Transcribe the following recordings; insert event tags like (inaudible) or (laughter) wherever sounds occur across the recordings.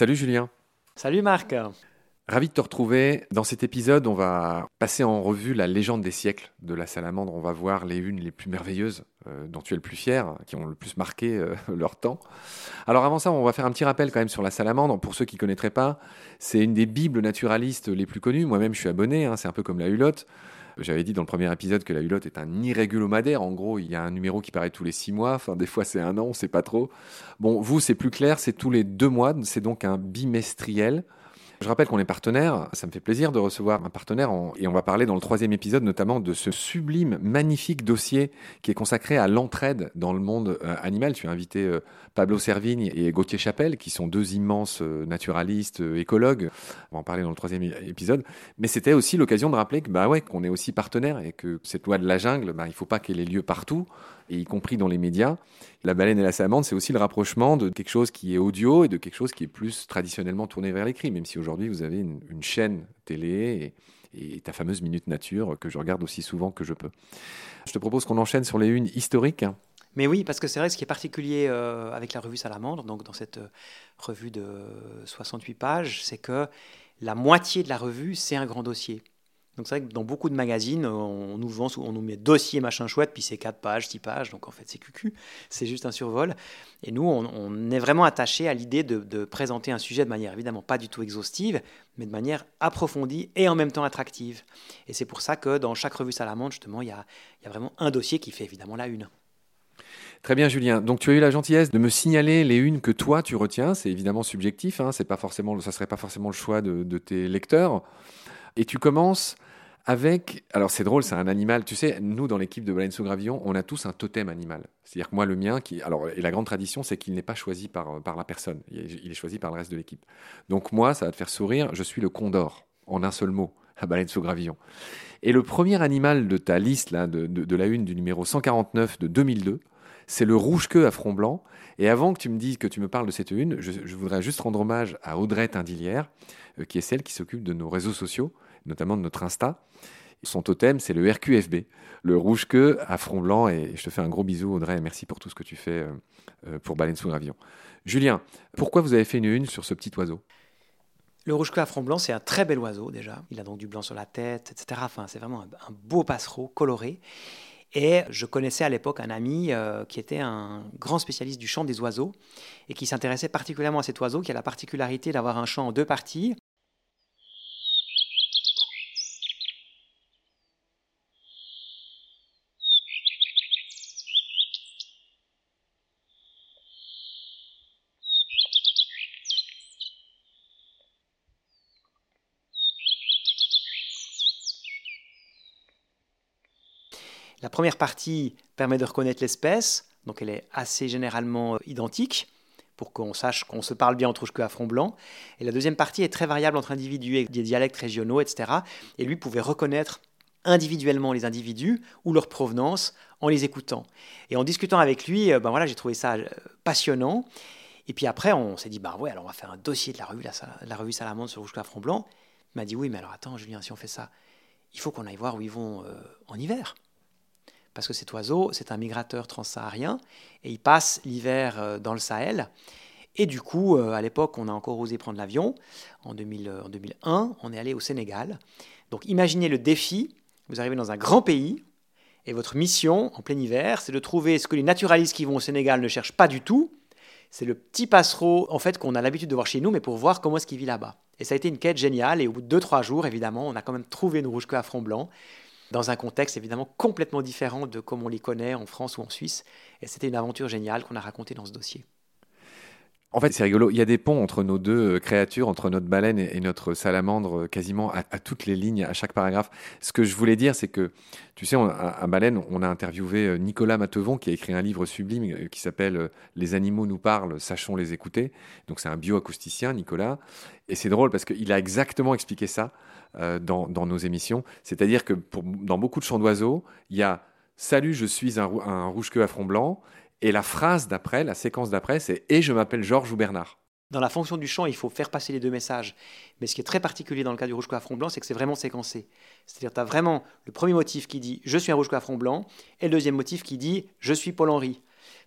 Salut Julien. Salut Marc. Ravi de te retrouver. Dans cet épisode, on va passer en revue la légende des siècles de la salamandre. On va voir les unes les plus merveilleuses, euh, dont tu es le plus fier, qui ont le plus marqué euh, (laughs) leur temps. Alors avant ça, on va faire un petit rappel quand même sur la salamandre. Pour ceux qui ne connaîtraient pas, c'est une des bibles naturalistes les plus connues. Moi-même, je suis abonné, hein. c'est un peu comme la hulotte. J'avais dit dans le premier épisode que la hulotte est un irrégulomadaire. En gros, il y a un numéro qui paraît tous les six mois. Enfin, des fois, c'est un an, on sait pas trop. Bon, vous, c'est plus clair, c'est tous les deux mois. C'est donc un bimestriel. Je rappelle qu'on est partenaire. Ça me fait plaisir de recevoir un partenaire. et on va parler dans le troisième épisode notamment de ce sublime, magnifique dossier qui est consacré à l'entraide dans le monde euh, animal. Tu as invité euh, Pablo Servigne et Gauthier Chapelle, qui sont deux immenses euh, naturalistes, écologues. On va en parler dans le troisième épisode. Mais c'était aussi l'occasion de rappeler que, bah ouais, qu'on est aussi partenaire et que cette loi de la jungle, bah, il ne faut pas qu'elle ait lieu partout et y compris dans les médias. La baleine et la salamandre, c'est aussi le rapprochement de quelque chose qui est audio et de quelque chose qui est plus traditionnellement tourné vers l'écrit, même si aujourd'hui vous avez une, chaîne télé et, ta fameuse Minute Nature que je regarde aussi souvent que je peux. Je te propose qu'on enchaîne sur les unes historiques. Mais oui, parce que c'est vrai, ce qui est particulier euh, avec la revue Salamandre, donc dans cette euh, revue de 68 pages, c'est que la moitié de la revue, c'est un grand dossier. Donc c'est vrai que dans beaucoup de magazines, on nous vend, on nous met dossier machin chouette, puis c'est 4 pages, 6 pages, donc en fait c'est cucu, c'est juste un survol. Et nous, on, est vraiment attaché à l'idée de, présenter un sujet de manière évidemment pas du tout exhaustive, mais de manière approfondie et en même temps attractive. Et c'est pour ça que dans chaque revue Salamandre, justement, il y a, vraiment un dossier qui fait évidemment la une. Très bien, Julien. Donc, tu as eu la gentillesse de me signaler les unes que toi tu retiens. C'est évidemment subjectif. Hein. C'est pas forcément, ça serait pas forcément le choix de tes lecteurs. Et tu commences avec, alors c'est drôle, c'est un animal. Tu sais, nous dans l'équipe de Baleine sous Gravillon, on a tous un totem animal. C'est-à-dire que moi, le mien, qui, alors, et la grande tradition, c'est qu'il n'est pas choisi par, par la personne. Il est choisi par le reste de l'équipe. Donc moi, ça va te faire sourire. Je suis le condor, en un seul mot, à Baleine sous Gravillon. Et le premier animal de ta liste là, de, de, la une du numéro 149 de 2002, c'est le rouge-queue à front blanc. Et avant que tu me dises que tu me parles de cette une, je, voudrais juste rendre hommage à Audrey Tindillière, euh, qui est celle qui s'occupe de nos réseaux sociaux notamment de notre Insta. Son totem, c'est le RQFB, le rouge queue à front blanc. Et je te fais un gros bisou, Audrey, et merci pour tout ce que tu fais euh, euh, pour Baleine sous Gravillon. Julien, pourquoi vous avez fait une une sur ce petit oiseau? Le rouge queue à front blanc, c'est un très bel oiseau déjà. Il a donc du blanc sur la tête, etc. Enfin, c'est vraiment un, beau passereau coloré. Et je connaissais à l'époque un ami euh, qui était un grand spécialiste du chant des oiseaux et qui s'intéressait particulièrement à cet oiseau qui a la particularité d'avoir un chant en deux parties. La première partie permet de reconnaître l'espèce, donc elle est assez généralement euh, identique pour qu'on sache qu'on se parle bien entre rouge à front blanc. Et la deuxième partie est très variable entre individus et des dialectes régionaux, etc. Et lui pouvait reconnaître individuellement les individus ou leur provenance en les écoutant. Et en discutant avec lui, euh, ben voilà, j'ai trouvé ça euh, passionnant. Et puis après, on s'est dit, bah ouais, alors on va faire un dossier de la revue, la, revue Salamandre sur rouge à front blanc. Il m'a dit, oui, mais alors attends, Julien, si on fait ça, il faut qu'on aille voir où ils vont en hiver parce que cet oiseau, c'est un migrateur transsaharien, et il passe l'hiver euh, dans le Sahel. Et du coup, euh, à l'époque, on a encore osé prendre l'avion. En, 2001, euh, on est allé au Sénégal. Donc imaginez le défi, vous arrivez dans un grand pays, et votre mission, en plein hiver, c'est de trouver ce que les naturalistes qui vont au Sénégal ne cherchent pas du tout. C'est le petit passereau, en fait, qu'on a l'habitude de voir chez nous, mais pour voir comment est-ce qu'il vit là-bas. Et ça a été une quête géniale, et au bout de 2-3 jours, évidemment, on a quand même trouvé une rouge queue à front blanc dans un contexte évidemment complètement différent de comme on les connaît en France ou en Suisse. Et c'était une aventure géniale qu'on a racontée dans ce dossier. En fait, c'est rigolo. Il y a des ponts entre nos deux euh, créatures, entre notre baleine et notre salamandre, euh, quasiment à, toutes les lignes, à chaque paragraphe. Ce que je voulais dire, c'est que, tu sais, à, Baleine, on a interviewé euh, Nicolas Matevon, qui a écrit un livre sublime qui s'appelle Les animaux nous parlent, sachons les écouter. Donc, c'est un bioacousticien, Nicolas. Et c'est drôle parce qu'il a exactement expliqué ça dans, nos émissions. C'est-à-dire que dans beaucoup de chants d'oiseaux, il y a Salut, je suis un, rouge-queue à front blanc et la phrase d'après, la séquence d'après, c'est Et je m'appelle Georges ou Bernard. Dans la fonction du chant, il faut faire passer les deux messages. Mais ce qui est très particulier dans le cas du rouge à front blanc, c'est que c'est vraiment séquencé. C'est-à-dire, tu as vraiment le premier motif qui dit Je suis un rouge à front blanc, et le deuxième motif qui dit Je suis Paul-Henri.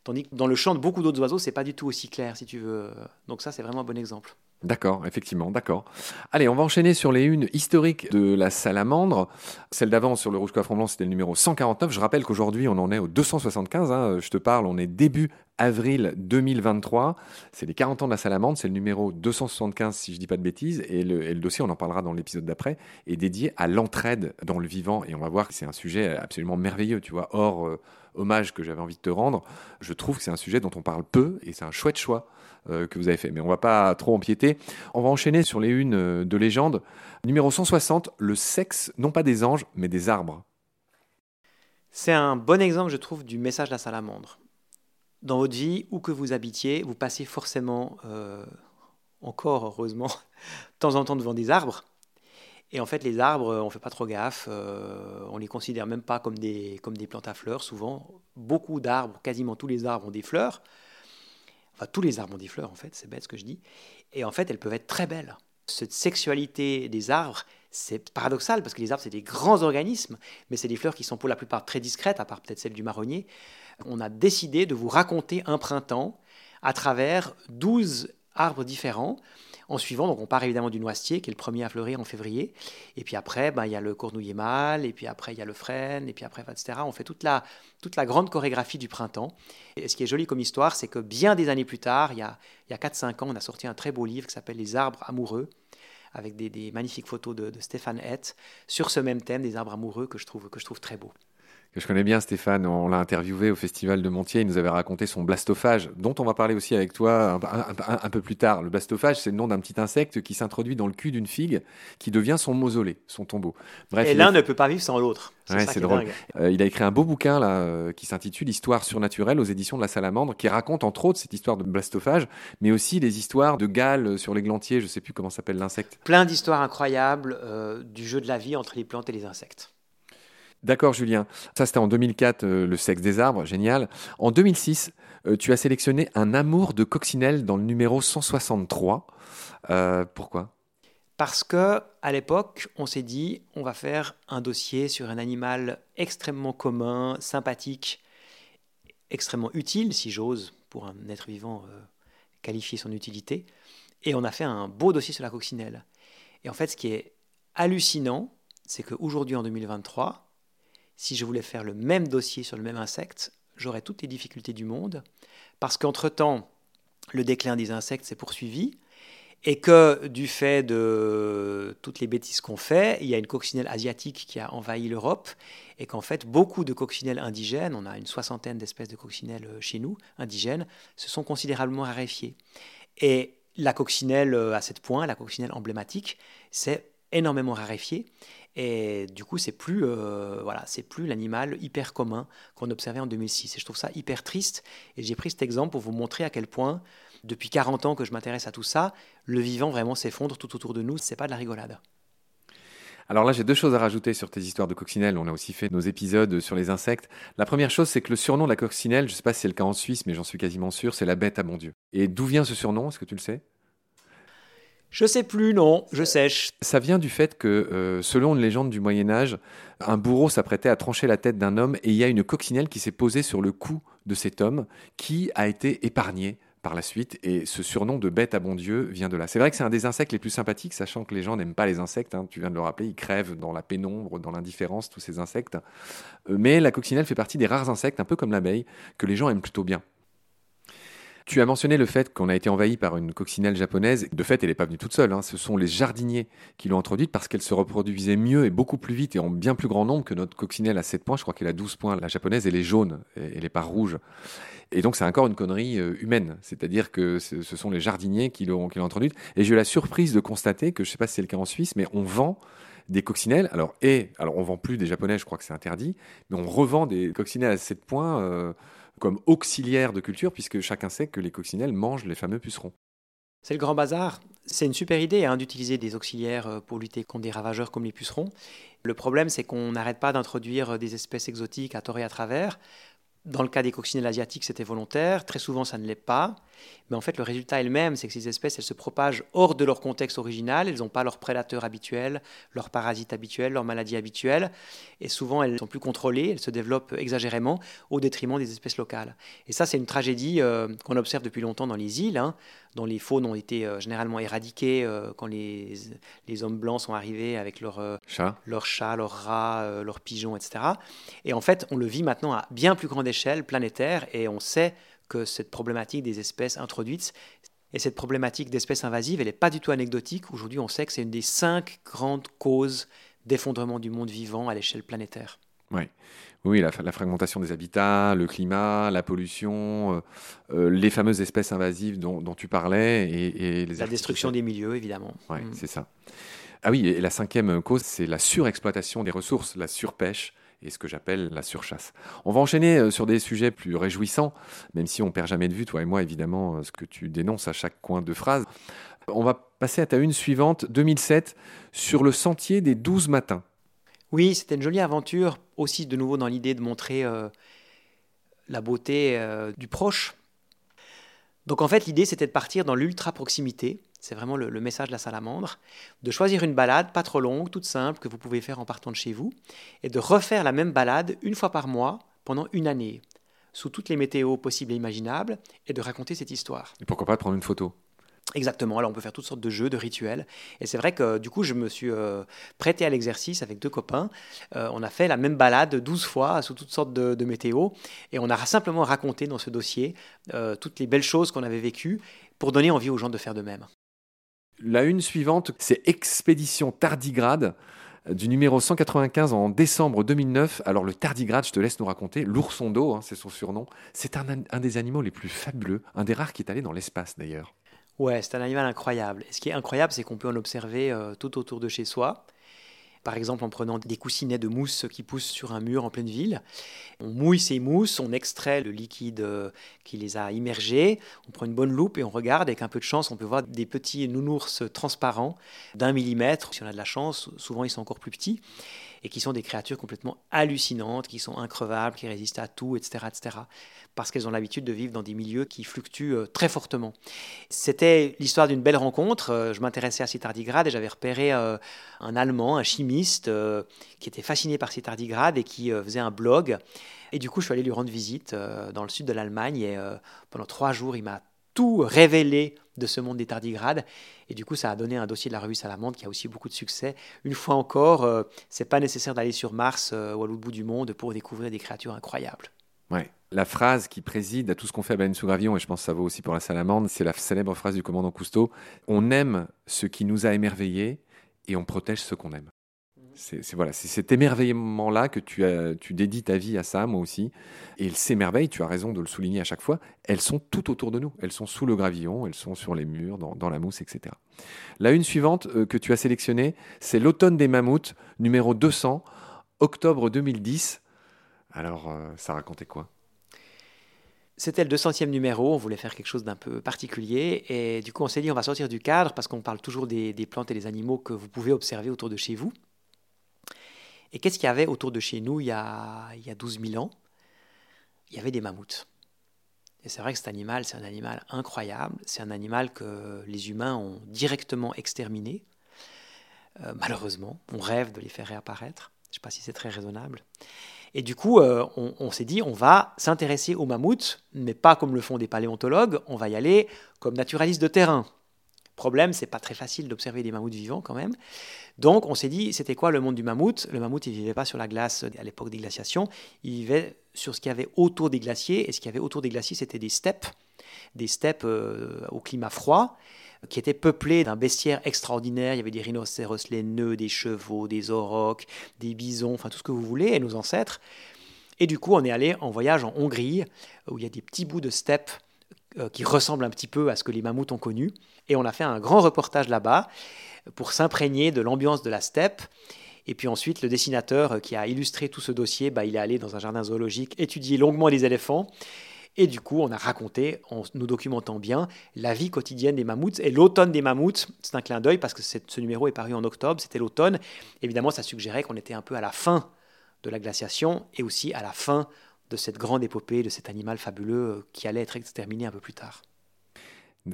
Tandis que dans le chant de beaucoup d'autres oiseaux, c'est pas du tout aussi clair, si tu veux. Donc, ça, c'est vraiment un bon exemple. D'accord, effectivement, d'accord. Allez, on va enchaîner sur les unes historiques de la salamandre. Celle d'avant sur le rouge coiffron blanc, c'était le numéro 149. Je rappelle qu'aujourd'hui, on en est au 275. Hein. Je te parle, on est début avril 2023. C'est les 40 ans de la salamandre, c'est le numéro 275 si je dis pas de bêtises. Et le, et le dossier, on en parlera dans l'épisode d'après, est dédié à l'entraide dans le vivant. Et on va voir que c'est un sujet absolument merveilleux, tu vois, hors euh, hommage que j'avais envie de te rendre. Je trouve que c'est un sujet dont on parle peu et c'est un chouette choix euh, que vous avez fait. Mais on va pas trop empiéter. On va enchaîner sur les unes euh, de légende. Numéro 160, le sexe, non pas des anges, mais des arbres. C'est un bon exemple, je trouve, du message de la salamandre. Dans votre vie, où que vous habitiez, vous passez forcément, euh, encore heureusement, (laughs) de temps en temps devant des arbres. Et en fait, les arbres, on ne fait pas trop gaffe, euh, on les considère même pas comme des, comme des plantes à fleurs, souvent. Beaucoup d'arbres, quasiment tous les arbres ont des fleurs. Enfin, tous les arbres ont des fleurs, en fait, c'est bête ce que je dis. Et en fait, elles peuvent être très belles. Cette sexualité des arbres, c'est paradoxal parce que les arbres, c'est des grands organismes, mais c'est des fleurs qui sont pour la plupart très discrètes, à part peut-être celle du marronnier. On a décidé de vous raconter un printemps à travers 12 arbres différents en suivant, donc on part évidemment du noisetier, qui est le premier à fleurir en février. Et puis après, ben, il y a le cornouiller mâle, et puis après, il y a le frêne, et puis après, etc. On fait toute la, toute la grande chorégraphie du printemps. Et ce qui est joli comme histoire, c'est que bien des années plus tard, il y a, il y a 4-5 ans, on a sorti un très beau livre qui s'appelle Les arbres amoureux avec des, des magnifiques photos de, de Stéphane Hett sur ce même thème des arbres amoureux que je trouve, que je trouve très beau que je connais bien, Stéphane. On l'a interviewé au Festival de Montier. Il nous avait raconté son blastophage, dont on va parler aussi avec toi un, peu plus tard. Le blastophage, c'est le nom d'un petit insecte qui s'introduit dans le cul d'une figue, qui devient son mausolée, son tombeau. Bref, Et l'un ne peut pas vivre sans l'autre. c'est drôle. Euh, il a écrit un beau bouquin là, euh, qui s'intitule Histoire surnaturelle aux éditions de la Salamandre, qui raconte entre autres cette histoire de blastophage, mais aussi les histoires de Galles sur l'églantier. Je ne sais plus comment s'appelle l'insecte. Plein d'histoires incroyables euh, du jeu de la vie entre les plantes et les insectes. D'accord, Julien. Ça, c'était en 2004, euh, le sexe des arbres, génial. En 2006, euh, tu as sélectionné un amour de coccinelle dans le numéro 163. Euh, pourquoi? Parce que à l'époque, on s'est dit, on va faire un dossier sur un animal extrêmement commun, sympathique, extrêmement utile, si j'ose, pour un être vivant qualifier son utilité. Et on a fait un beau dossier sur la coccinelle. Et en fait, ce qui est hallucinant, c'est qu'aujourd'hui, en 2023, si je voulais faire le même dossier sur le même insecte, j'aurais toutes les difficultés du monde, parce qu'entre-temps, le déclin des insectes s'est poursuivi, et que du fait de toutes les bêtises qu'on fait, il y a une coccinelle asiatique qui a envahi l'Europe, et qu'en fait, beaucoup de coccinelles indigènes, on a une soixantaine d'espèces de coccinelles euh, chez nous, indigènes, se sont considérablement raréfiées. Et la coccinelle euh, à 7 points, la coccinelle emblématique, c'est énormément raréfié. Et du coup, c'est plus, euh, voilà, c'est plus l'animal hyper commun qu'on observait en 2006. Et je trouve ça hyper triste. Et j'ai pris cet exemple pour vous montrer à quel point, depuis 40 ans que je m'intéresse à tout ça, le vivant vraiment s'effondre tout autour de nous. C'est pas de la rigolade. Alors là, j'ai deux choses à rajouter sur tes histoires de coccinelle. On a aussi fait nos épisodes sur les insectes. La première chose, c'est que le surnom de la coccinelle, je ne sais pas si c'est le cas en Suisse, mais j'en suis quasiment sûr, c'est la bête à bon Dieu. Et d'où vient ce surnom? Est-ce que tu le sais? Je sais plus, non, je sèche. Ça vient du fait que, euh, selon une légende du Moyen Âge, un bourreau s'apprêtait à trancher la tête d'un homme et il y a une coccinelle qui s'est posée sur le cou de cet homme qui a été épargné par la suite. Et ce surnom de bête à bon Dieu vient de là. C'est vrai que c'est un des insectes les plus sympathiques, sachant que les gens n'aiment pas les insectes. Hein, tu viens de le rappeler, ils crèvent dans la pénombre, dans l'indifférence, tous ces insectes. Euh, mais la coccinelle fait partie des rares insectes, un peu comme l'abeille, que les gens aiment plutôt bien. Tu as mentionné le fait qu'on a été envahi par une coccinelle japonaise. De fait, elle n'est pas venue toute seule. Hein. Ce sont les jardiniers qui l'ont introduite parce qu'elle se reproduisait mieux et beaucoup plus vite et en bien plus grand nombre que notre coccinelle à 7 points. Je crois qu'elle a 12 points. La japonaise, elle est jaune elle n'est pas rouge. Et donc, c'est encore une connerie euh, humaine. C'est-à-dire que ce sont les jardiniers qui l'ont introduite. Et j'ai eu la surprise de constater que, je ne sais pas si c'est le cas en Suisse, mais on vend des coccinelles. Alors, et, alors on vend plus des japonais, je crois que c'est interdit, mais on revend des coccinelles à 7 points. Euh, comme auxiliaire de culture, puisque chacun sait que les coccinelles mangent les fameux pucerons. C'est le grand bazar. C'est une super idée hein, d'utiliser des auxiliaires euh, pour lutter contre des ravageurs comme les pucerons. Le problème, c'est qu'on n'arrête pas d'introduire euh, des espèces exotiques à tort et à travers. Dans le cas des coccinelles asiatiques, c'était volontaire. Très souvent, ça ne l'est pas. Mais en fait, le résultat est le même, c'est que ces espèces, elles se propagent hors de leur contexte original, elles n'ont pas leurs prédateurs habituels, leurs parasites habituels, leurs maladies habituelles, et souvent elles sont plus contrôlées, elles se développent exagérément au détriment des espèces locales. Et ça, c'est une tragédie euh, qu'on observe depuis longtemps dans les îles, hein, dont les faunes ont été euh, généralement éradiquées euh, quand les, les, hommes blancs sont arrivés avec leurs chats, leurs chats, leurs rats, leurs pigeons, etc. Et en fait, on le vit maintenant à bien plus grande échelle, planétaire, et on sait que cette problématique des espèces introduites et cette problématique d'espèces invasives, elle n'est pas du tout anecdotique. Aujourd'hui, on sait que c'est une des cinq grandes causes d'effondrement du monde vivant à l'échelle planétaire. Ouais. Oui, la, la, fragmentation des habitats, le climat, la pollution, euh, euh, les fameuses espèces invasives dont, tu parlais et, les la destruction des milieux, évidemment. Oui, mm. c'est ça. Ah oui, et la cinquième cause, c'est la surexploitation des ressources, la surpêche et ce que j'appelle la surchasse. On va enchaîner euh, sur des sujets plus réjouissants, même si on perd jamais de vue, toi et moi, évidemment, euh, ce que tu dénonces à chaque coin de phrase. On va passer à ta une suivante, 2007, sur le sentier des 12 matins. Oui, c'était une jolie aventure, aussi de nouveau dans l'idée de montrer euh, la beauté du proche. Donc en fait, l'idée, c'était de partir dans l'ultra proximité, c'est vraiment le, message de la salamandre, de choisir une balade pas trop longue, toute simple, que vous pouvez faire en partant de chez vous, et de refaire la même balade une fois par mois pendant une année, sous toutes les météos possibles et imaginables, et de raconter cette histoire. Et pourquoi pas prendre une photo? Exactement, alors on peut faire toutes sortes de jeux, de rituels. Et c'est vrai que du coup, je me suis euh, prêté à l'exercice avec deux copains. Euh, on a fait la même balade 12 fois sous toutes sortes de, de météos. Et on a simplement raconté dans ce dossier euh, toutes les belles choses qu'on avait vécues pour donner envie aux gens de faire de même. La une suivante, c'est Expédition Tardigrade du numéro 195 en décembre 2009. Alors le tardigrade, je te laisse nous raconter, l'ourson d'eau, hein, c'est son surnom, c'est un, un, des animaux les plus fabuleux, un des rares qui est allé dans l'espace d'ailleurs. Ouais, c'est un animal incroyable. Et ce qui est incroyable, c'est qu'on peut en observer euh, tout autour de chez soi par exemple en prenant des coussinets de mousse qui poussent sur un mur en pleine ville. On mouille ces mousses, on extrait le liquide euh, qui les a immergés, on prend une bonne loupe et on regarde. Avec un peu de chance, on peut voir des petits nounours transparents d'un millimètre. Si on a de la chance, souvent ils sont encore plus petits et qui sont des créatures complètement hallucinantes, qui sont increvables, qui résistent à tout, etc. etc. parce qu'elles ont l'habitude de vivre dans des milieux qui fluctuent euh, très fortement. C'était l'histoire d'une belle rencontre. Euh, je m'intéressais à ces tardigrades et j'avais repéré euh, un Allemand, un chimiste, qui était fasciné par ces tardigrades et qui faisait un blog. Et du coup, je suis allé lui rendre visite dans le sud de l'Allemagne et pendant trois jours, il m'a tout révélé de ce monde des tardigrades. Et du coup, ça a donné un dossier de la revue Salamandre qui a aussi beaucoup de succès. Une fois encore, euh, c'est pas nécessaire d'aller sur Mars euh, ou à l'autre bout du monde pour découvrir des créatures incroyables. Ouais. La phrase qui préside à tout ce qu'on fait à Baleine sous et je pense que ça vaut aussi pour la Salamandre, c'est la célèbre phrase du commandant Cousteau On aime ce qui nous a émerveillés et on protège ce qu'on aime. C'est voilà, cet émerveillement-là que tu, dédies ta vie à ça, moi aussi. Et ces merveilles, tu as raison de le souligner à chaque fois, elles sont tout autour de nous. Elles sont sous le gravillon, elles sont sur les murs, dans, la mousse, etc. La une suivante euh, que tu as sélectionnée, c'est l'automne des mammouths, numéro 200, octobre 2010. Alors, euh, ça racontait quoi? C'était le 200e numéro, on voulait faire quelque chose d'un peu particulier et du coup on s'est dit on va sortir du cadre parce qu'on parle toujours des plantes et des animaux que vous pouvez observer autour de chez vous. Et qu'est-ce qu'il y avait autour de chez nous il y a, il y a 12 000 ans? Il y avait des mammouths. Et c'est vrai que cet animal, c'est un animal incroyable. C'est un animal que les humains ont directement exterminé. Euh, malheureusement, on rêve de les faire réapparaître. Je ne sais pas si c'est très raisonnable. Et du coup, euh, on, on s'est dit, on va s'intéresser aux mammouths, mais pas comme le font des paléontologues, on va y aller comme naturaliste de terrain. Problème, c'est pas très facile d'observer des mammouths vivants quand même. Donc on s'est dit, c'était quoi le monde du mammouth? Le mammouth, il vivait pas sur la glace à l'époque des glaciations, il vivait sur ce qu'il y avait autour des glaciers, et ce qu'il y avait autour des glaciers, c'était des steppes, des steppes euh, au climat froid, qui étaient peuplées d'un bestiaire extraordinaire. Il y avait des rhinocéros laineux, des chevaux, des aurochs, des bisons, enfin tout ce que vous voulez, et nos ancêtres. Et du coup, on est allé en voyage en Hongrie, où il y a des petits bouts de steppes euh, qui ressemblent un petit peu à ce que les mammouths ont connu. Et on a fait un grand reportage là-bas pour s'imprégner de l'ambiance de la steppe. Et puis ensuite, le dessinateur qui a illustré tout ce dossier, bah, il est allé dans un jardin zoologique étudier longuement les éléphants. Et du coup, on a raconté, en nous documentant bien, la vie quotidienne des mammouths. Et l'automne des mammouths, c'est un clin d'œil parce que ce numéro est paru en octobre, c'était l'automne. Évidemment, ça suggérait qu'on était un peu à la fin de la glaciation et aussi à la fin de cette grande épopée, de cet animal fabuleux qui allait être exterminé un peu plus tard.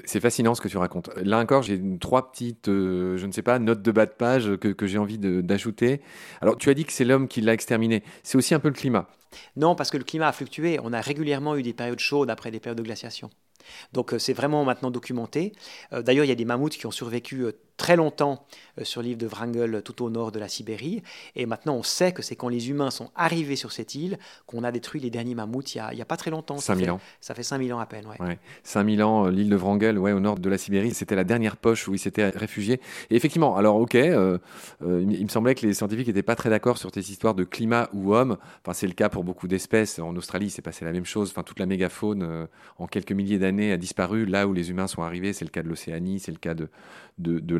C'est fascinant ce que tu racontes. Là encore, j'ai trois petites, euh, je ne sais pas, notes de bas de page que, que j'ai envie d'ajouter. Alors, tu as dit que c'est l'homme qui l'a exterminé. C'est aussi un peu le climat. Non, parce que le climat a fluctué. On a régulièrement eu des périodes chaudes après des périodes de glaciation. Donc euh, c'est vraiment maintenant documenté. Euh, d'ailleurs, il y a des mammouths qui ont survécu euh, très longtemps sur l'île de Wrangel tout au nord de la Sibérie. Et maintenant, on sait que c'est quand les humains sont arrivés sur cette île qu'on a détruit les derniers mammouths il n'y a, pas très longtemps. 5000 ans. Ça fait 5000 ans à peine, ouais. 5000 ans, l'île de Wrangel, ouais, au nord de la Sibérie, c'était la dernière poche où ils s'étaient réfugiés. Et effectivement, alors ok, il me semblait que les scientifiques n'étaient pas très d'accord sur ces histoires de climat ou homme. Enfin, c'est le cas pour beaucoup d'espèces. En Australie, c'est passé la même chose. Enfin, toute la mégafaune, en quelques milliers d'années, a disparu là où les humains sont arrivés. C'est le cas de l'Océanie, c'est le cas de, de,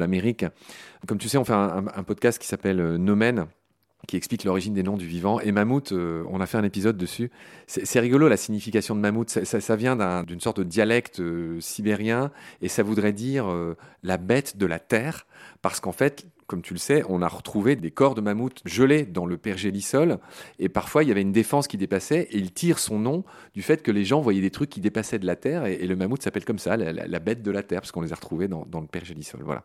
Comme tu sais, on fait un, podcast qui s'appelle euh, Nomen qui explique l'origine des noms du vivant. Et mammouth, euh, on a fait un épisode dessus. C'est rigolo la signification de mammouth. Ça, vient d'une sorte de dialecte euh, sibérien et ça voudrait dire la bête de la terre. Parce qu'en fait, comme tu le sais, on a retrouvé des corps de mammouth gelés dans le pergélisol. Et parfois, il y avait une défense qui dépassait. Et il tire son nom du fait que les gens voyaient des trucs qui dépassaient de la terre. Et, le mammouth s'appelle comme ça, la, bête de la terre, parce qu'on les a retrouvés dans, le pergélisol. Voilà.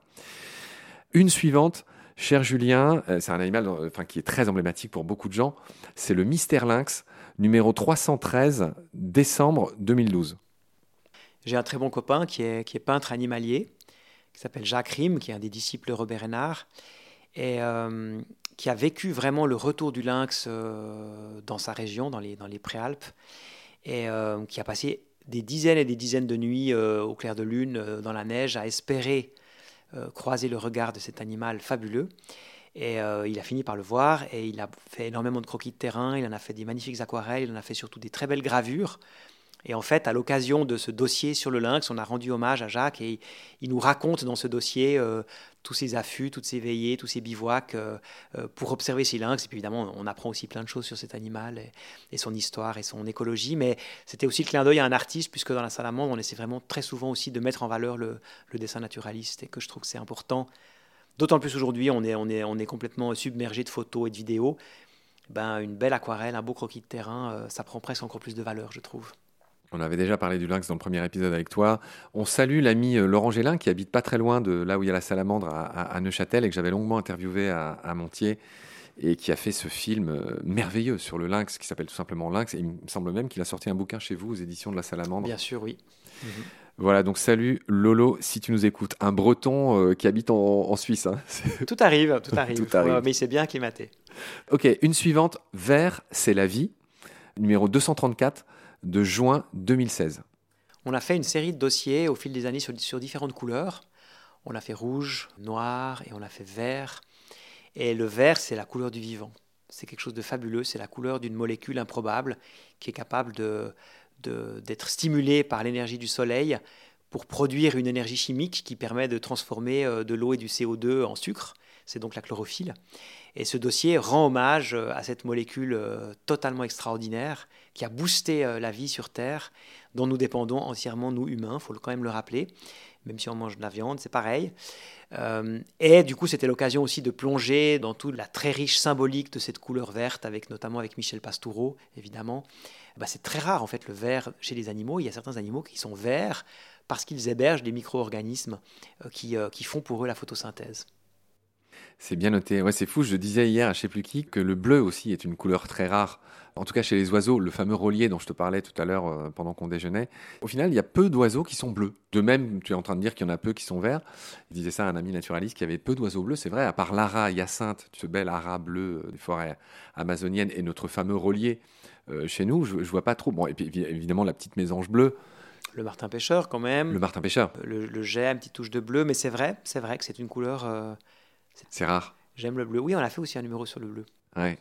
Une suivante, cher Julien, euh, c'est un animal enfin, qui est très emblématique pour beaucoup de gens. C'est le Mystère Lynx, numéro 313, décembre 2012. J'ai un très bon copain qui est, qui est peintre animalier qui s'appelle Jacques Rime, qui est un des disciples de Robert Renard, et euh, qui a vécu vraiment le retour du lynx euh, dans sa région, dans les, dans les Préalpes, et euh, qui a passé des dizaines et des dizaines de nuits au clair de lune, dans la neige, à espérer croiser le regard de cet animal fabuleux. Et il a fini par le voir et il a fait énormément de croquis de terrain, il en a fait des magnifiques aquarelles, il en a fait surtout des très belles gravures et en fait, à l'occasion de ce dossier sur le lynx, on a rendu hommage à Jacques et il nous raconte dans ce dossier euh, tous ses affûts, toutes ses veillées, tous ses bivouacs euh, euh, pour observer ces lynx. Et puis évidemment, on apprend aussi plein de choses sur cet animal et, son histoire et son écologie. Mais c'était aussi le clin d'œil à un artiste, puisque dans la salamandre, on essaie vraiment très souvent aussi de mettre en valeur le, dessin naturaliste et que je trouve que c'est important. D'autant plus aujourd'hui, on est, on, est, complètement submergé de photos et de vidéos. Ben, une belle aquarelle, un beau croquis de terrain, ça prend presque encore plus de valeur, je trouve. On avait déjà parlé du lynx dans le premier épisode avec toi. On salue l'ami euh, Laurent Gélin qui habite pas très loin de là où il y a la salamandre à, Neuchâtel et que j'avais longuement interviewé à, Montier et qui a fait ce film euh, merveilleux sur le lynx qui s'appelle tout simplement Lynx. Et il me semble même qu'il a sorti un bouquin chez vous aux éditions de la Salamandre. Bien sûr, oui. Mhm. Voilà, donc salut Lolo, si tu nous écoutes. Un breton euh, qui habite en, Suisse. Hein. (laughs) Tout arrive, tout arrive. tout arrive. mais c'est bien acclimaté. Ok, une suivante. Vert, c'est la vie. Numéro 234 de juin 2016. On a fait une série de dossiers au fil des années sur, différentes couleurs. On a fait rouge, noir et on a fait vert. Et le vert, c'est la couleur du vivant. C'est quelque chose de fabuleux. C'est la couleur d'une molécule improbable qui est capable d'être stimulée par l'énergie du soleil pour produire une énergie chimique qui permet de transformer euh, de l'eau et du CO2 en sucre. C'est donc la chlorophylle. Et ce dossier rend hommage euh, à cette molécule euh, totalement extraordinaire qui a boosté euh, la vie sur Terre, dont nous dépendons entièrement, nous humains, faut quand même le rappeler, même si on mange de la viande, c'est pareil. et du coup, c'était l'occasion aussi de plonger dans toute la très riche symbolique de cette couleur verte, avec notamment avec Michel Pastoureau, évidemment. Bah, c'est très rare en fait le vert chez les animaux. Il y a certains animaux qui sont verts parce qu'ils hébergent des micro-organismes qui, qui font pour eux la photosynthèse. C'est bien noté. Ouais, c'est fou. Je disais hier à je sais plus qui que le bleu aussi est une couleur très rare. En tout cas, chez les oiseaux, le fameux relier dont je te parlais tout à l'heure euh, pendant qu'on déjeunait, au final, il y a peu d'oiseaux qui sont bleus. De même, tu es en train de dire qu'il y en a peu qui sont verts. Il disait ça à un ami naturaliste qui avait peu d'oiseaux bleus. C'est vrai, à part l'ara hyacinthe, ce bel ara bleu euh, des forêts amazoniennes et notre fameux relier euh, chez nous, je, ne vois pas trop. Bon, et puis évidemment, la petite mésange bleue. Le martin pêcheur, quand même. Le martin pêcheur. Le, le jet, une petite touche de bleu, mais c'est vrai, c'est vrai que c'est une couleur. C'est rare. J'aime le bleu. Oui, on a fait aussi un numéro sur le bleu. Ouais.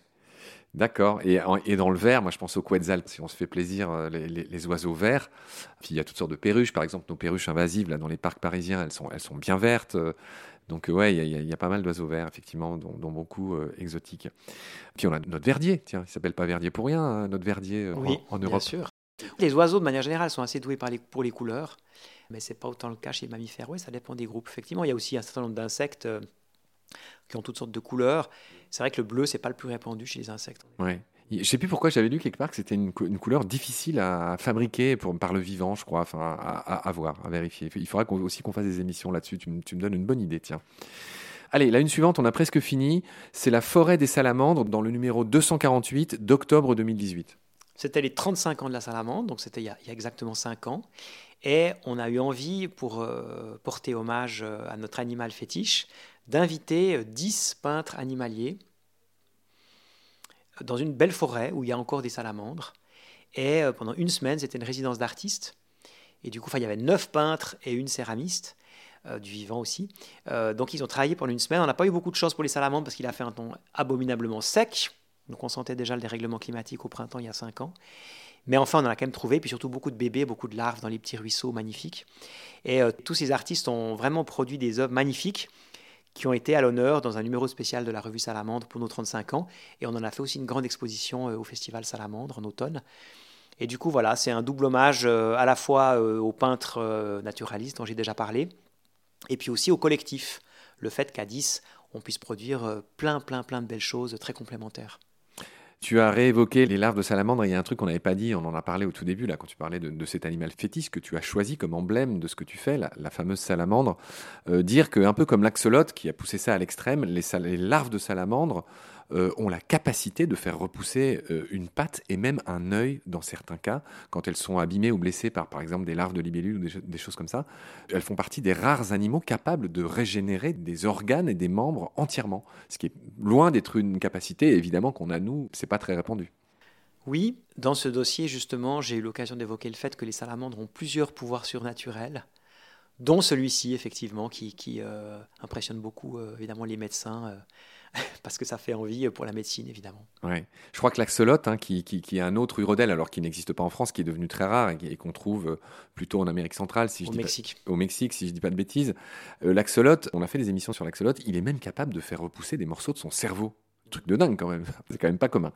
D'accord. Et, et, dans le vert, moi je pense au quetzal, si on se fait plaisir, euh, les, oiseaux verts. Puis il y a toutes sortes de perruches, par exemple nos perruches invasives là dans les parcs parisiens, elles sont, elles sont bien vertes. Donc ouais, il y, a pas mal d'oiseaux verts effectivement, dont, beaucoup euh, exotiques. Puis on a notre verdier, tiens, il s'appelle pas verdier pour rien, hein, notre verdier euh, en, Europe. Bien sûr. Les oiseaux de manière générale sont assez doués pour les couleurs, mais c'est pas autant le cas chez les mammifères. Oui, ça dépend des groupes. Effectivement, il y a aussi un certain nombre d'insectes qui ont toutes sortes de couleurs. C'est vrai que le bleu, c'est pas le plus répandu chez les insectes. Ouais. Je ne sais plus pourquoi j'avais lu quelque part que c'était une, couleur difficile à fabriquer pour, par le vivant, je crois, enfin, à, voir, à vérifier. Il faudra aussi qu'on fasse des émissions là-dessus. Tu, me donnes une bonne idée, tiens. Allez, la une suivante, on a presque fini. C'est la forêt des salamandres dans le numéro 248 d'octobre 2018. C'était les 35 ans de la salamandre, donc c'était il, y a exactement 5 ans. Et on a eu envie, pour euh, porter hommage euh, à notre animal fétiche, d'inviter 10 peintres animaliers dans une belle forêt où il y a encore des salamandres. Et euh, pendant une semaine, c'était une résidence d'artistes. Et du coup, il y avait neuf peintres et une céramiste, euh, du vivant aussi. Euh, donc ils ont travaillé pendant une semaine. On n'a pas eu beaucoup de chance pour les salamandres parce qu'il a fait un temps abominablement sec. Donc on sentait déjà le dérèglement climatique au printemps il y a cinq ans. Mais enfin, on en a quand même trouvé, puis surtout beaucoup de bébés, beaucoup de larves dans les petits ruisseaux magnifiques. Et tous ces artistes ont vraiment produit des œuvres magnifiques qui ont été à l'honneur dans un numéro spécial de la revue Salamandre pour nos 35 ans. Et on en a fait aussi une grande exposition euh, au Festival Salamandre en automne. Et du coup, voilà, c'est un double hommage euh, à la fois euh, aux peintres naturalistes dont j'ai déjà parlé, et puis aussi au collectif. Le fait qu'à 10, on puisse produire plein, plein, plein de belles choses très complémentaires. Tu as réévoqué les larves de salamandre. Il y a un truc qu'on n'avait pas dit, on en a parlé au tout début, là, quand tu parlais de, cet animal fétiche que tu as choisi comme emblème de ce que tu fais, la, fameuse salamandre. Euh, dire que, un peu comme l'axolote qui a poussé ça à l'extrême, les, les larves de salamandre euh, ont la capacité de faire repousser euh, une patte et même un œil dans certains cas, quand elles sont abîmées ou blessées par, par exemple, des larves de libellules ou des, choses comme ça. Elles font partie des rares animaux capables de régénérer des organes et des membres entièrement, ce qui est loin d'être une capacité, évidemment, qu'on a nous, c'est pas très répandu. Oui, dans ce dossier, justement, j'ai eu l'occasion d'évoquer le fait que les salamandres ont plusieurs pouvoirs surnaturels, dont celui-ci, effectivement, qui, euh, impressionne beaucoup, évidemment, les médecins (laughs) parce que ça fait envie pour la médecine, évidemment. Ouais. Je crois que l'axolote, hein, qui, qui, est un autre urodèle, alors qu'il n'existe pas en France, qui est devenu très rare et, qu'on trouve euh, plutôt en Amérique centrale, si je au Mexique. au Mexique, si je dis pas de bêtises. Euh, l'axolote, on a fait des émissions sur l'axolote, il est même capable de faire repousser des morceaux de son cerveau truc de dingue quand même, (laughs) c'est quand même pas commun.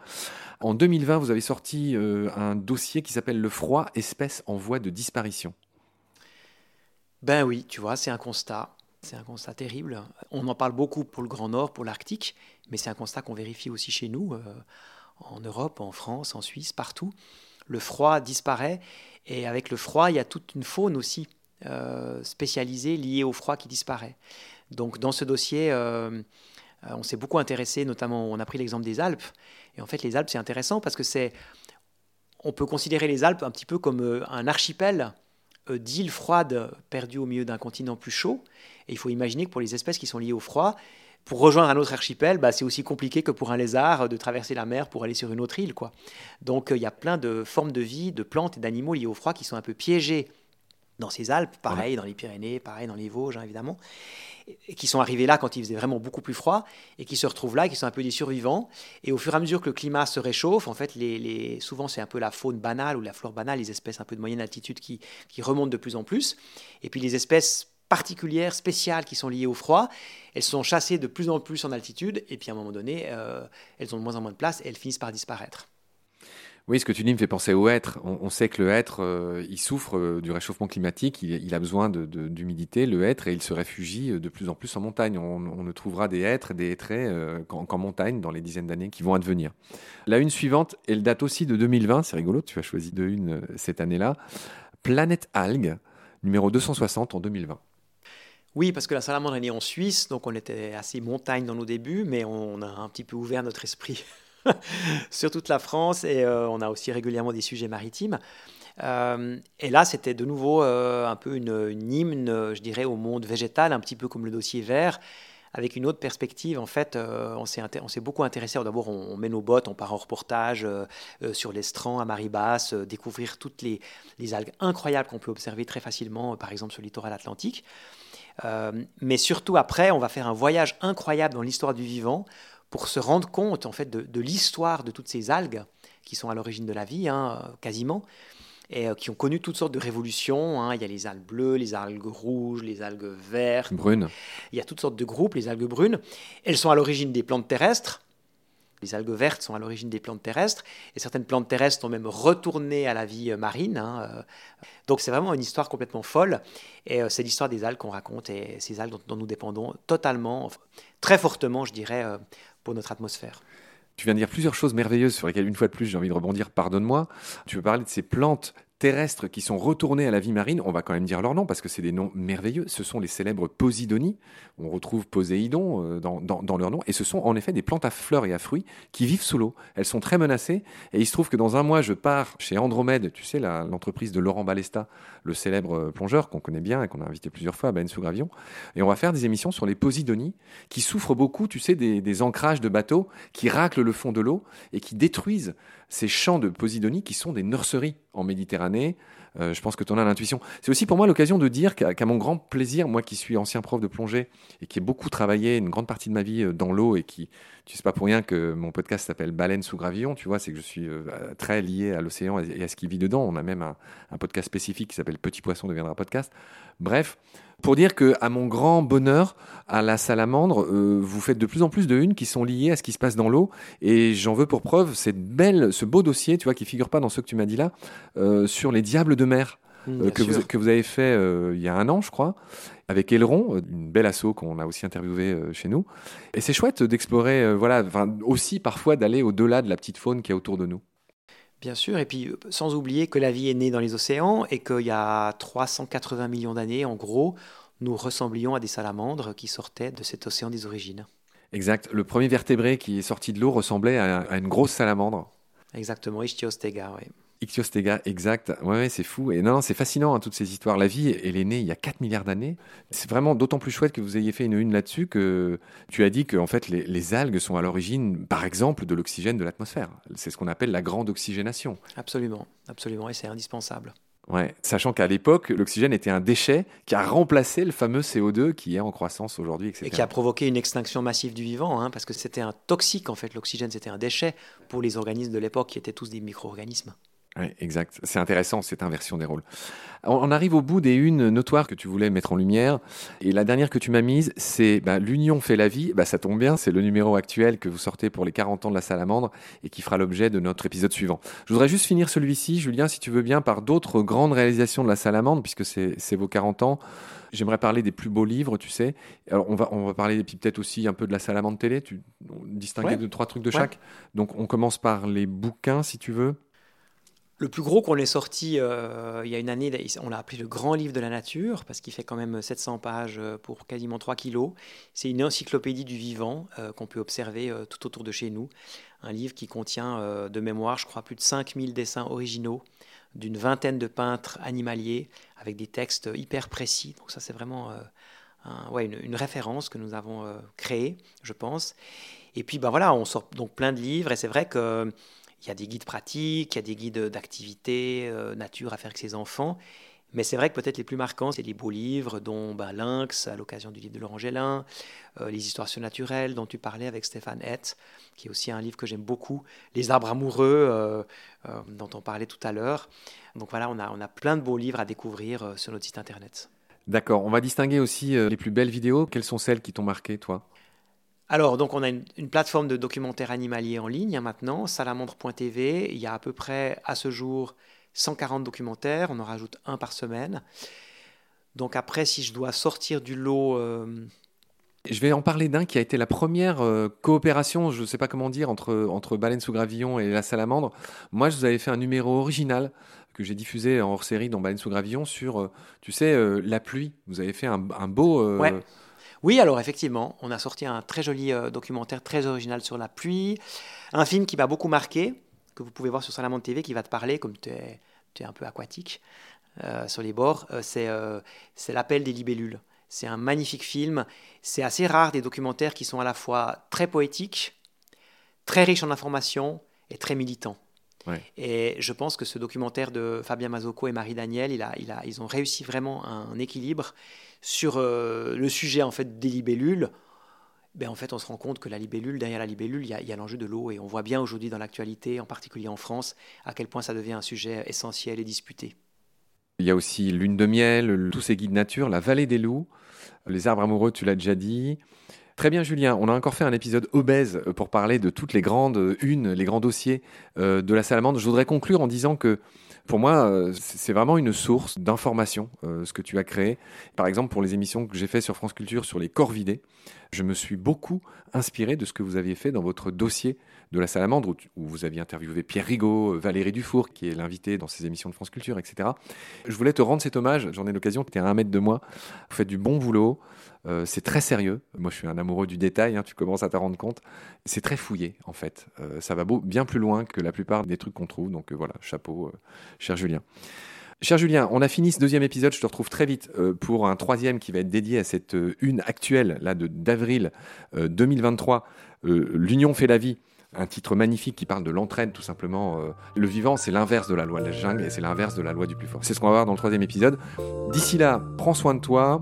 En 2020, vous avez sorti euh, un dossier qui s'appelle Le froid, espèce en voie de disparition. Ben oui, tu vois, c'est un constat. C'est un constat terrible. On en parle beaucoup pour le Grand Nord, pour l'Arctique, mais c'est un constat qu'on vérifie aussi chez nous, euh, en Europe, en France, en Suisse, partout. Le froid disparaît, et avec le froid, il y a toute une faune aussi euh, spécialisée liée au froid qui disparaît. Donc dans ce dossier, euh, on s'est beaucoup intéressé, notamment on a pris l'exemple des Alpes, et en fait les Alpes c'est intéressant parce que c'est, on peut considérer les Alpes un petit peu comme un archipel d'îles froides perdues au milieu d'un continent plus chaud. Et il faut imaginer que pour les espèces qui sont liées au froid, pour rejoindre un autre archipel, bah, c'est aussi compliqué que pour un lézard de traverser la mer pour aller sur une autre île. Quoi. Donc euh, il y a plein de formes de vie, de plantes et d'animaux liés au froid qui sont un peu piégés dans ces Alpes, pareil dans les Pyrénées, pareil dans les Vosges, hein, évidemment, et qui sont arrivés là quand il faisait vraiment beaucoup plus froid, et qui se retrouvent là, et qui sont un peu des survivants. Et au fur et à mesure que le climat se réchauffe, en fait, les, souvent c'est un peu la faune banale ou la flore banale, les espèces un peu de moyenne altitude qui, qui remontent de plus en plus. Et puis les espèces particulières, spéciales qui sont liées au froid, elles sont chassées de plus en plus en altitude, et puis à un moment donné, euh, elles ont de moins en moins de place, et elles finissent par disparaître. Oui, ce que tu dis me fait penser au hêtre. On, sait que le hêtre, euh, il souffre euh, du réchauffement climatique, il, a besoin d'humidité, le hêtre, et il se réfugie euh, de plus en plus en montagne. On, ne trouvera des hêtres, des hêtrés qu'en montagne dans les dizaines d'années qui vont advenir. La une suivante, elle date aussi de 2020, c'est rigolo, tu as choisi de une cette année-là. Planète Algue, numéro 260 en 2020. Oui, parce que la salamandre est née en Suisse, donc on était assez montagne dans nos débuts, mais on a un petit peu ouvert notre esprit (laughs) sur toute la France et euh, on a aussi régulièrement des sujets maritimes. Euh, et là, c'était de nouveau euh, un peu une, hymne, je dirais, au monde végétal, un petit peu comme le dossier vert, avec une autre perspective. En fait, on s'est beaucoup intéressé. D'abord, on, met nos bottes, on part en reportage sur l'estran à marée basse, découvrir toutes les, les algues incroyables qu'on peut observer très facilement, par exemple sur le littoral atlantique. Mais surtout après, on va faire un voyage incroyable dans l'histoire du vivant pour se rendre compte en fait de, l'histoire de toutes ces algues qui sont à l'origine de la vie, hein, euh, quasiment, et euh, qui ont connu toutes sortes de révolutions. Hein. Il y a les algues bleues, les algues rouges, les algues vertes. Brunes. Il y a toutes sortes de groupes, les algues brunes. Elles sont à l'origine des plantes terrestres. Les algues vertes sont à l'origine des plantes terrestres, et certaines plantes terrestres sont même retournées à la vie euh, marine. Hein, Donc c'est vraiment une histoire complètement folle, et c'est l'histoire des algues qu'on raconte, et ces algues dont, dont, nous dépendons totalement, très fortement, je dirais, pour notre atmosphère. Tu viens de dire plusieurs choses merveilleuses sur lesquelles, une fois de plus, j'ai envie de rebondir, pardonne-moi. Tu veux parler de ces plantes terrestres qui sont retournés à la vie marine, on va quand même dire leur nom parce que c'est des noms merveilleux. Ce sont les célèbres Posidonies. On retrouve Poséidon euh, dans, leur nom. Et ce sont en effet des plantes à fleurs et à fruits qui vivent sous l'eau. Elles sont très menacées. Et il se trouve que dans un mois, je pars chez Andromède, tu sais, l'entreprise de Laurent Balesta, le célèbre euh, plongeur qu'on connaît bien et qu'on a invité plusieurs fois à Ben sous Gravion. Et on va faire des émissions sur les Posidonies qui souffrent beaucoup, tu sais, des ancrages de bateaux qui raclent le fond de l'eau et qui détruisent ces champs de Posidonie qui sont des nurseries en Méditerranée. Euh, je pense que tu en as l'intuition. C'est aussi pour moi l'occasion de dire qu'à mon grand plaisir, moi qui suis ancien prof de plongée et qui ai beaucoup travaillé une grande partie de ma vie euh, dans l'eau et qui, tu sais pas pour rien que mon podcast s'appelle Baleine sous gravillon, tu vois, c'est que je suis euh, très lié à l'océan et à ce qui vit dedans. On a même un, un podcast spécifique qui s'appelle Petit Poisson deviendra podcast. Bref, pour dire que, à mon grand bonheur, à la salamandre, euh, vous faites de plus en plus de unes qui sont liées à ce qui se passe dans l'eau. Et j'en veux pour preuve cette belle, ce beau dossier, tu vois, qui figure pas dans ceux que tu m'as dit là, euh, sur les diables de mer. Mmh, euh, que, vous, que, vous, avez fait il y a un an, je crois, avec Aileron, une belle asso qu'on a aussi interviewé chez nous. Et c'est chouette d'explorer, voilà, aussi parfois d'aller au-delà de la petite faune qui est autour de nous. Bien sûr, et puis euh, sans oublier que la vie est née dans les océans et qu'il y a 380 millions d'années, en gros, nous ressemblions à des salamandres qui sortaient de cet océan des origines. Exact. Le premier vertébré qui est sorti de l'eau ressemblait à, une grosse salamandre. Exactement, Ichthyostega, oui. Ichthyostega, exact. Ouais, c'est fou. Et non, c'est fascinant, hein, toutes ces histoires. La vie, elle est née il y a 4 milliards d'années. C'est vraiment d'autant plus chouette que vous ayez fait une une là-dessus que tu as dit que en fait, les, algues sont à l'origine, par exemple, de l'oxygène de l'atmosphère. C'est ce qu'on appelle la grande oxygénation. Absolument, absolument. Et c'est indispensable. Ouais, sachant qu'à l'époque, l'oxygène était un déchet qui a remplacé le fameux CO2 qui est en croissance aujourd'hui, etc. Et qui a provoqué une extinction massive du vivant, hein, parce que c'était un toxique en fait. L'oxygène, c'était un déchet pour les organismes de l'époque qui étaient tous des micro-organismes. Oui, exact. C'est intéressant cette inversion des rôles. On arrive au bout des unes notoires que tu voulais mettre en lumière. Et la dernière que tu m'as mise, c'est bah, L'Union fait la vie. Bah, ça tombe bien, c'est le numéro actuel que vous sortez pour les 40 ans de la salamandre et qui fera l'objet de notre épisode suivant. Je voudrais juste finir celui-ci, Julien, si tu veux bien, par d'autres grandes réalisations de la salamandre, puisque c'est vos 40 ans. J'aimerais parler des plus beaux livres, tu sais. Alors, on va, on va parler peut-être aussi un peu de la salamandre télé. Tu distinguer de trois trucs de chaque. Donc, on commence par les bouquins, si tu veux. Le plus gros qu'on ait sorti euh, il y a une année, on l'a appelé le Grand Livre de la Nature, parce qu'il fait quand même 700 pages euh, pour quasiment 3 kilos. C'est une encyclopédie du vivant euh, qu'on peut observer tout autour de chez nous. Un livre qui contient de mémoire, je crois, plus de 5000 dessins originaux d'une vingtaine de peintres animaliers avec des textes hyper précis. Donc ça, c'est vraiment ouais, une, référence que nous avons créée, je pense. Et puis, ben voilà, on sort donc plein de livres, et c'est vrai que il y a des guides pratiques, il y a des guides d'activités, euh, nature à faire avec ses enfants. Mais c'est vrai que peut-être les plus marquants, c'est les beaux livres, dont ben, Lynx, à l'occasion du livre de Laurent Gélin, euh, Les histoires surnaturelles, dont tu parlais avec Stéphane Hett, qui est aussi un livre que j'aime beaucoup, Les arbres amoureux, euh, dont on parlait tout à l'heure. Donc voilà, on a, on a plein de beaux livres à découvrir sur notre site internet. D'accord, on va distinguer aussi les plus belles vidéos. Quelles sont celles qui t'ont marqué, toi? Alors, donc, on a une, plateforme de documentaires animaliers en ligne hein, maintenant, salamandre.tv. Il y a à peu près, à ce jour, 140 documentaires. On en rajoute un par semaine. Donc, après, si je dois sortir du lot. Euh, je vais en parler d'un qui a été la première euh, coopération, je ne sais pas comment dire, entre, entre Baleine sous Gravillon et la Salamandre. Moi, je vous avais fait un numéro original que j'ai diffusé en hors série dans Baleine sous Gravillon sur, euh, tu sais, la pluie. Vous avez fait un, beau. Oui, alors effectivement, on a sorti un très joli euh, documentaire très original sur la pluie, un film qui m'a beaucoup marqué, que vous pouvez voir sur Salamandre TV, qui va te parler, comme tu es, un peu aquatique euh, sur les bords, euh, c'est L'appel des libellules. C'est un magnifique film, c'est assez rare des documentaires qui sont à la fois très poétiques, très riches en informations et très militants. Et je pense que ce documentaire de Fabien Mazocco et Marie Daniel, il a, il a, ils ont réussi vraiment un équilibre sur euh, le sujet en fait des libellules. Ben, en fait, on se rend compte que la libellule, derrière la libellule, il y a, l'enjeu de l'eau. Et on voit bien aujourd'hui dans l'actualité, en particulier en France, à quel point ça devient un sujet essentiel et disputé. Il y a aussi Lune de miel, tous ces guides nature, la vallée des loups, les arbres amoureux, tu l'as déjà dit. Très bien, Julien. On a encore fait un épisode obèse euh, pour parler de toutes les grandes unes, les grands dossiers euh, de la salamandre. Je voudrais conclure en disant que Pour moi, euh, c'est vraiment une source d'information, euh, ce que tu as créé. Par exemple, pour les émissions que j'ai fait sur France Culture sur les corps vidés, je me suis beaucoup inspiré de ce que vous aviez fait dans votre dossier de la salamandre, où, vous aviez interviewé Pierre Rigaud, euh, Valérie Dufour, qui est l'invité dans ces émissions de France Culture, etc. Je voulais te rendre cet hommage, j'en ai l'occasion, tu es à un mètre de moi, vous faites du bon boulot, euh, c'est très sérieux. Moi, je suis un amoureux du détail, hein, tu commences à t'en rendre compte. C'est très fouillé, en fait. Euh, ça va beau, bien plus loin que la plupart des trucs qu'on trouve. Donc voilà, chapeau, cher Julien. Cher Julien, on a fini ce deuxième épisode. Je te retrouve très vite pour un troisième qui va être dédié à cette une actuelle là de d'avril 2023. L'union fait la vie un titre magnifique qui parle de l'entraide tout simplement. Euh, le vivant, c'est l'inverse de la loi de la jungle et c'est l'inverse de la loi du plus fort. C'est ce qu'on va voir dans le troisième épisode. D'ici là, prends soin de toi.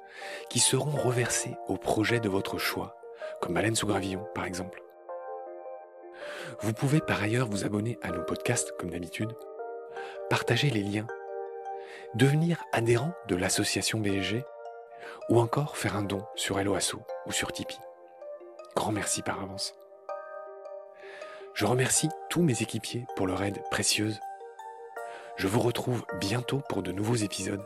qui seront reversées au projet de votre choix, comme Baleine sous gravillon par exemple. Vous pouvez par ailleurs vous abonner à nos podcasts comme d'habitude, partager les liens, devenir adhérent de l'association BSG ou encore faire un don sur Helloasso ou sur Tipeee. Grand merci par avance. Je remercie tous mes équipiers pour leur aide précieuse. Je vous retrouve bientôt pour de nouveaux épisodes.